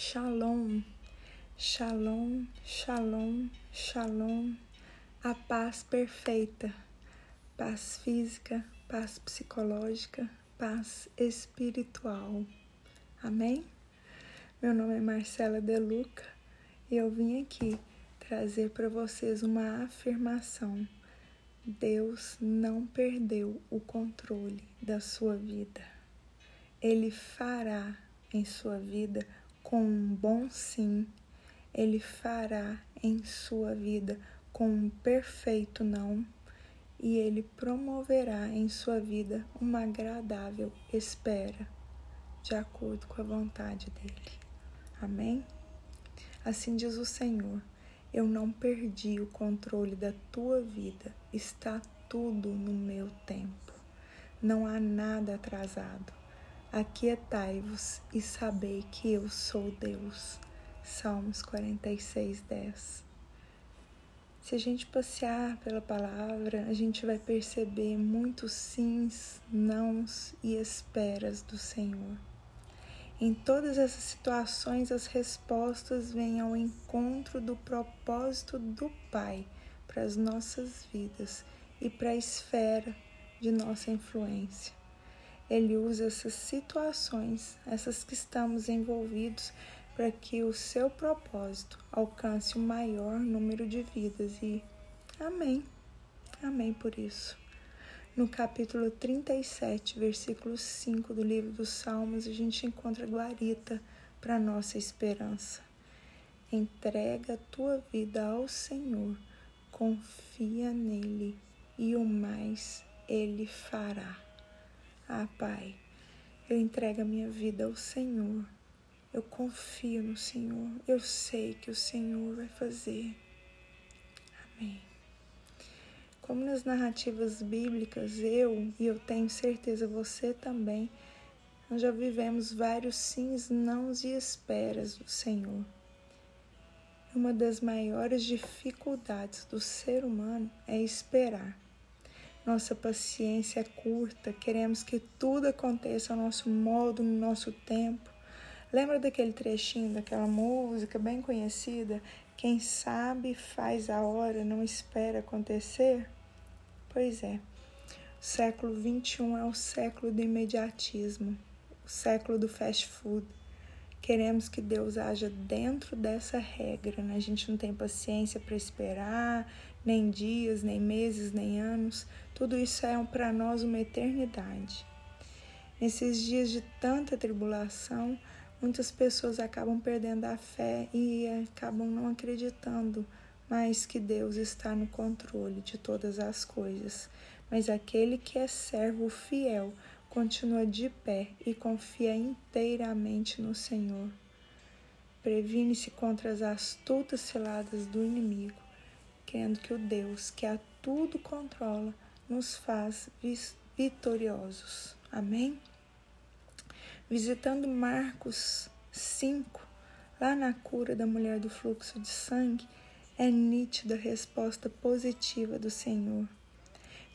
Shalom, shalom, shalom, shalom, a paz perfeita, paz física, paz psicológica, paz espiritual. Amém? Meu nome é Marcela Deluca e eu vim aqui trazer para vocês uma afirmação. Deus não perdeu o controle da sua vida. Ele fará em sua vida com um bom sim, Ele fará em sua vida com um perfeito não, e Ele promoverá em sua vida uma agradável espera, de acordo com a vontade dEle. Amém? Assim diz o Senhor: Eu não perdi o controle da tua vida, está tudo no meu tempo. Não há nada atrasado. Aquietai-vos e sabei que eu sou Deus. Salmos 46, 10. Se a gente passear pela palavra, a gente vai perceber muitos sims, nãos e esperas do Senhor. Em todas essas situações, as respostas vêm ao encontro do propósito do Pai para as nossas vidas e para a esfera de nossa influência. Ele usa essas situações, essas que estamos envolvidos, para que o seu propósito alcance o maior número de vidas e amém. Amém por isso. No capítulo 37, versículo 5 do livro dos Salmos, a gente encontra guarita para nossa esperança. Entrega a tua vida ao Senhor, confia nele e o mais ele fará. Ah, Pai, eu entrego a minha vida ao Senhor. Eu confio no Senhor. Eu sei que o Senhor vai fazer. Amém. Como nas narrativas bíblicas, eu e eu tenho certeza você também, nós já vivemos vários sims, nãos e esperas do Senhor. Uma das maiores dificuldades do ser humano é esperar. Nossa paciência é curta, queremos que tudo aconteça ao nosso modo, no nosso tempo. Lembra daquele trechinho daquela música bem conhecida? Quem sabe faz a hora, não espera acontecer? Pois é, o século XXI é o século do imediatismo, o século do fast food. Queremos que Deus haja dentro dessa regra, né? A gente não tem paciência para esperar, nem dias, nem meses, nem anos. Tudo isso é para nós uma eternidade. Nesses dias de tanta tribulação, muitas pessoas acabam perdendo a fé e acabam não acreditando mais que Deus está no controle de todas as coisas. Mas aquele que é servo fiel continua de pé e confia inteiramente no Senhor. Previne-se contra as astutas ciladas do inimigo crendo que o Deus que a tudo controla nos faz vitoriosos. Amém? Visitando Marcos 5, lá na cura da mulher do fluxo de sangue, é nítida a resposta positiva do Senhor.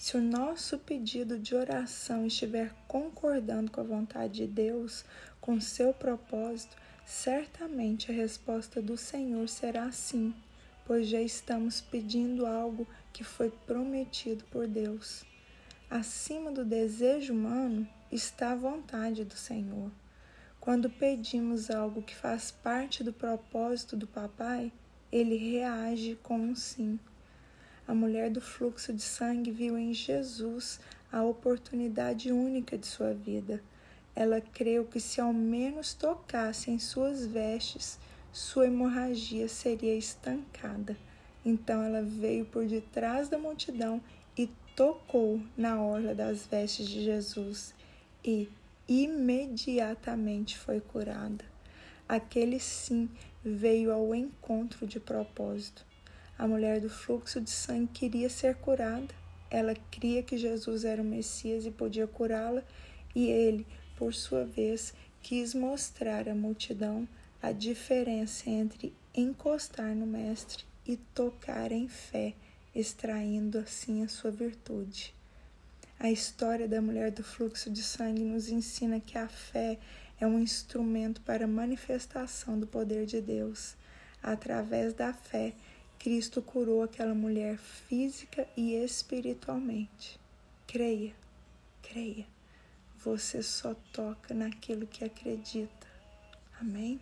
Se o nosso pedido de oração estiver concordando com a vontade de Deus, com seu propósito, certamente a resposta do Senhor será sim pois já estamos pedindo algo que foi prometido por Deus. Acima do desejo humano está a vontade do Senhor. Quando pedimos algo que faz parte do propósito do Papai, ele reage com um sim. A mulher do fluxo de sangue viu em Jesus a oportunidade única de sua vida. Ela creu que se ao menos tocasse em suas vestes, sua hemorragia seria estancada. Então ela veio por detrás da multidão e tocou na orla das vestes de Jesus e imediatamente foi curada. Aquele sim veio ao encontro de propósito. A mulher do fluxo de sangue queria ser curada. Ela cria que Jesus era o Messias e podia curá-la, e ele, por sua vez, quis mostrar à multidão a diferença entre encostar no Mestre e tocar em fé, extraindo assim a sua virtude. A história da mulher do fluxo de sangue nos ensina que a fé é um instrumento para a manifestação do poder de Deus. Através da fé, Cristo curou aquela mulher física e espiritualmente. Creia, creia. Você só toca naquilo que acredita. Amém?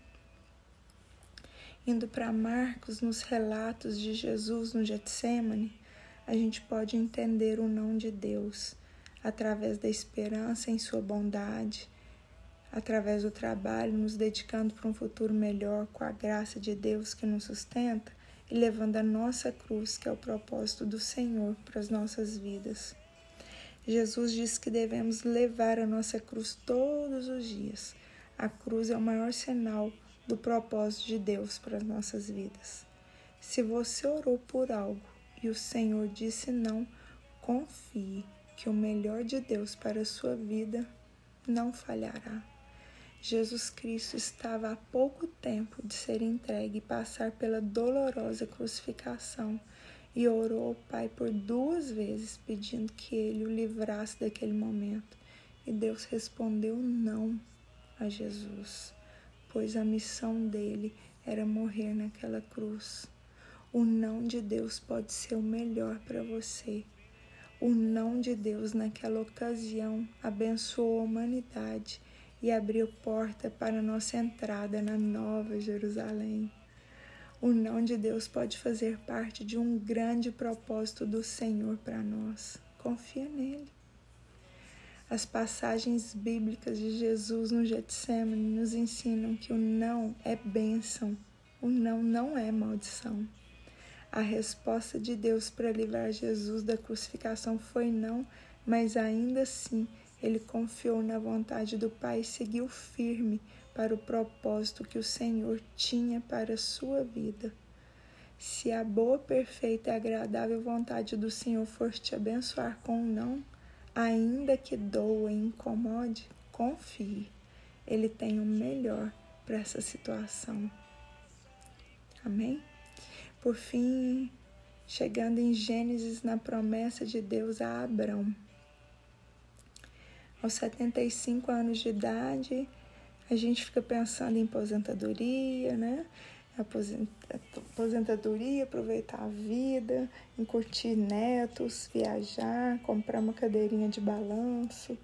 Indo para Marcos, nos relatos de Jesus no Getsemane, a gente pode entender o não de Deus através da esperança em Sua bondade, através do trabalho, nos dedicando para um futuro melhor com a graça de Deus que nos sustenta e levando a nossa cruz, que é o propósito do Senhor para as nossas vidas. Jesus diz que devemos levar a nossa cruz todos os dias. A cruz é o maior sinal do propósito de Deus para as nossas vidas. Se você orou por algo e o Senhor disse não, confie que o melhor de Deus para a sua vida não falhará. Jesus Cristo estava há pouco tempo de ser entregue e passar pela dolorosa crucificação e orou ao Pai por duas vezes pedindo que ele o livrasse daquele momento. E Deus respondeu não a Jesus pois a missão dele era morrer naquela cruz. O não de Deus pode ser o melhor para você. O não de Deus naquela ocasião abençoou a humanidade e abriu porta para nossa entrada na Nova Jerusalém. O não de Deus pode fazer parte de um grande propósito do Senhor para nós. Confia nele. As passagens bíblicas de Jesus no Getsemane nos ensinam que o não é bênção, o não não é maldição. A resposta de Deus para livrar Jesus da crucificação foi não, mas ainda assim ele confiou na vontade do Pai e seguiu firme para o propósito que o Senhor tinha para a sua vida. Se a boa, perfeita e agradável vontade do Senhor for te abençoar com um não, Ainda que doa e incomode, confie. Ele tem o melhor para essa situação. Amém? Por fim, chegando em Gênesis na promessa de Deus a Abrão. Aos 75 anos de idade, a gente fica pensando em aposentadoria, né? aposentadoria, aproveitar a vida, em curtir netos, viajar, comprar uma cadeirinha de balanço,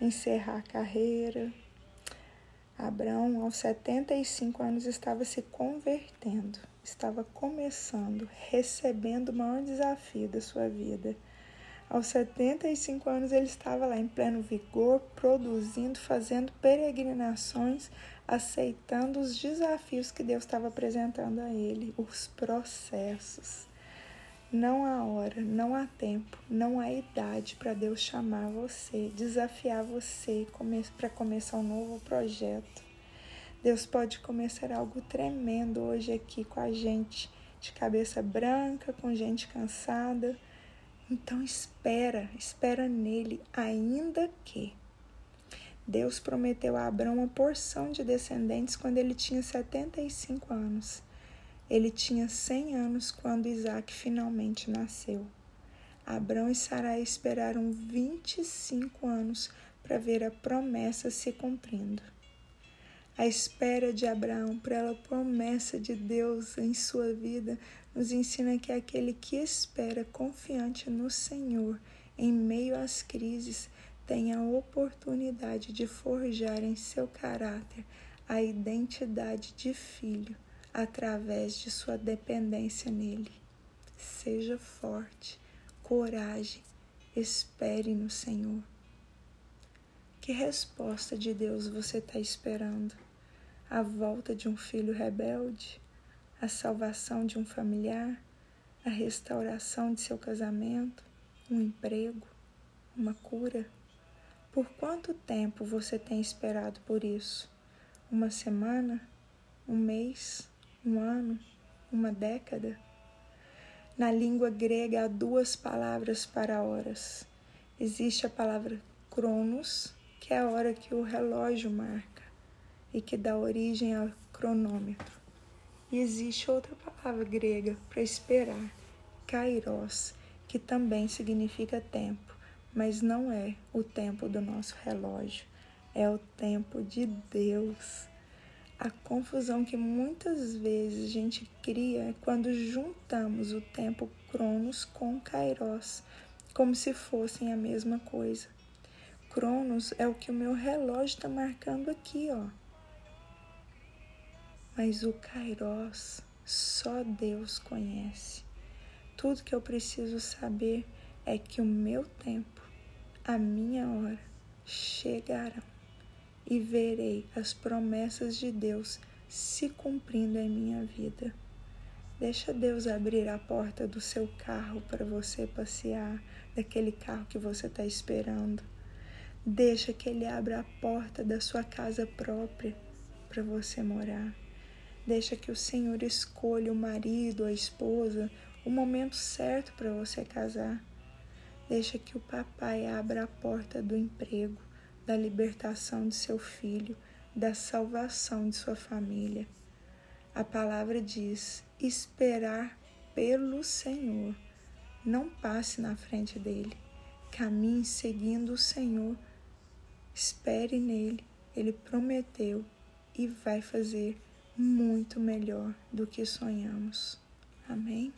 encerrar a carreira. Abraão, aos 75 anos, estava se convertendo, estava começando, recebendo o maior desafio da sua vida. Aos 75 anos, ele estava lá em pleno vigor, produzindo, fazendo peregrinações aceitando os desafios que Deus estava apresentando a ele, os processos. Não há hora, não há tempo, não há idade para Deus chamar você, desafiar você para começar um novo projeto. Deus pode começar algo tremendo hoje aqui com a gente, de cabeça branca, com gente cansada. Então espera, espera nele, ainda que Deus prometeu a Abraão uma porção de descendentes quando ele tinha 75 anos. Ele tinha 100 anos quando Isaac finalmente nasceu. Abraão e Sarai esperaram 25 anos para ver a promessa se cumprindo. A espera de Abraão pela promessa de Deus em sua vida nos ensina que aquele que espera confiante no Senhor em meio às crises tem a oportunidade de forjar em seu caráter a identidade de filho através de sua dependência nele. Seja forte, coragem, espere no Senhor. Que resposta de Deus você está esperando? A volta de um filho rebelde? A salvação de um familiar? A restauração de seu casamento? Um emprego? Uma cura? Por quanto tempo você tem esperado por isso? Uma semana? Um mês? Um ano? Uma década? Na língua grega há duas palavras para horas. Existe a palavra cronos, que é a hora que o relógio marca e que dá origem ao cronômetro. E existe outra palavra grega para esperar, kairos, que também significa tempo mas não é o tempo do nosso relógio, é o tempo de Deus. A confusão que muitas vezes a gente cria é quando juntamos o tempo Cronos com Kairos, como se fossem a mesma coisa. Cronos é o que o meu relógio está marcando aqui, ó. Mas o Kairos só Deus conhece. Tudo que eu preciso saber é que o meu tempo, a minha hora, chegarão e verei as promessas de Deus se cumprindo em minha vida. Deixa Deus abrir a porta do seu carro para você passear, daquele carro que você está esperando. Deixa que Ele abra a porta da sua casa própria para você morar. Deixa que o Senhor escolha o marido, a esposa, o momento certo para você casar. Deixa que o papai abra a porta do emprego da libertação de seu filho, da salvação de sua família. A palavra diz: esperar pelo Senhor. Não passe na frente dele. Caminhe seguindo o Senhor. Espere nele. Ele prometeu e vai fazer muito melhor do que sonhamos. Amém?